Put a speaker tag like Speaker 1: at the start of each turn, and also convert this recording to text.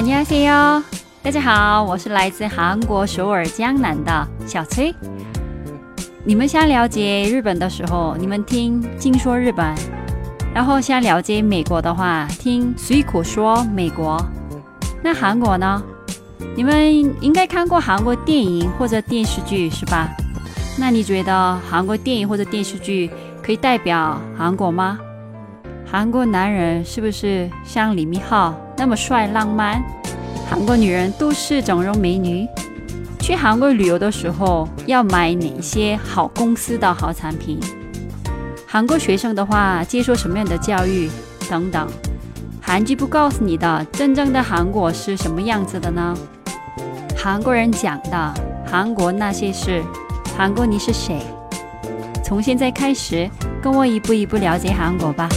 Speaker 1: 안녕하세요，大家好，我是来自韩国首尔江南的小崔。你们想了解日本的时候，你们听“听说日本”；然后想了解美国的话，听“随口说美国”。那韩国呢？你们应该看过韩国电影或者电视剧是吧？那你觉得韩国电影或者电视剧可以代表韩国吗？ 韩国男人是不是像李敏镐那么帅浪漫？韩国女人都是整容美女。去韩国旅游的时候要买哪些好公司的好产品？韩国学生的话接受什么样的教育？等等。韩剧不告诉你的真正的韩国是什么样子的呢？韩国人讲的韩国那些事，韩国你是谁？从现在开始，跟我一步一步了解韩国吧。